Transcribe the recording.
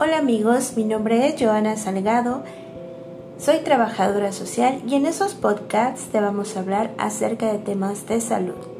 Hola amigos, mi nombre es Joana Salgado, soy trabajadora social y en esos podcasts te vamos a hablar acerca de temas de salud.